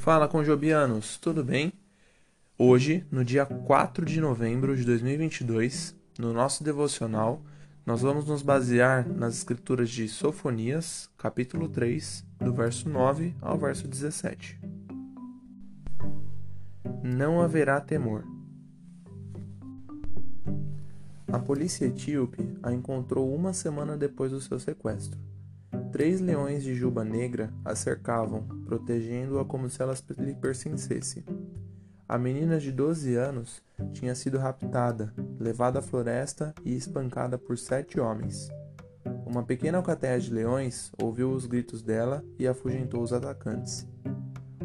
Fala Conjobianos, tudo bem? Hoje, no dia 4 de novembro de 2022, no nosso devocional, nós vamos nos basear nas escrituras de Sofonias, capítulo 3, do verso 9 ao verso 17. Não haverá temor. A polícia etíope a encontrou uma semana depois do seu sequestro. Três leões de juba negra a cercavam, protegendo-a como se ela lhe pertencesse. A menina de 12 anos tinha sido raptada, levada à floresta e espancada por sete homens. Uma pequena alcateia de leões ouviu os gritos dela e afugentou os atacantes.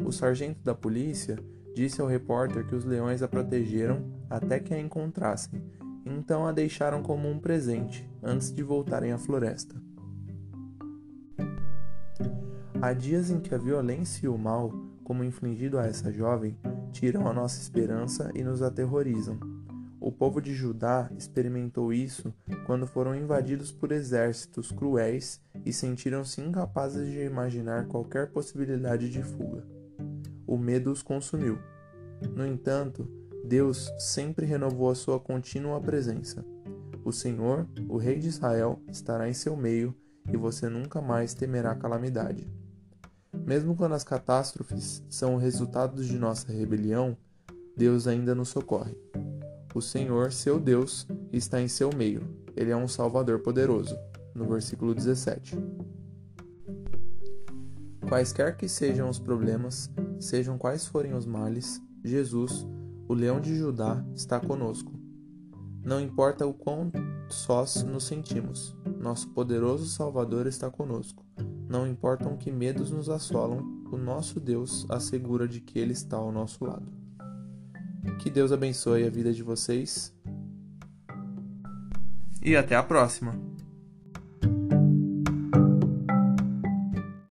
O sargento da polícia disse ao repórter que os leões a protegeram até que a encontrassem, então a deixaram como um presente antes de voltarem à floresta. Há dias em que a violência e o mal, como infligido a essa jovem, tiram a nossa esperança e nos aterrorizam. O povo de Judá experimentou isso quando foram invadidos por exércitos cruéis e sentiram-se incapazes de imaginar qualquer possibilidade de fuga. O medo os consumiu. No entanto, Deus sempre renovou a sua contínua presença. O Senhor, o Rei de Israel, estará em seu meio e você nunca mais temerá calamidade. Mesmo quando as catástrofes são o resultado de nossa rebelião, Deus ainda nos socorre. O Senhor, seu Deus, está em seu meio. Ele é um Salvador poderoso. No versículo 17. Quaisquer que sejam os problemas, sejam quais forem os males, Jesus, o leão de Judá, está conosco. Não importa o quão sós nos sentimos, nosso poderoso Salvador está conosco. Não importam que medos nos assolam, o nosso Deus assegura de que Ele está ao nosso lado. Que Deus abençoe a vida de vocês. E até a próxima!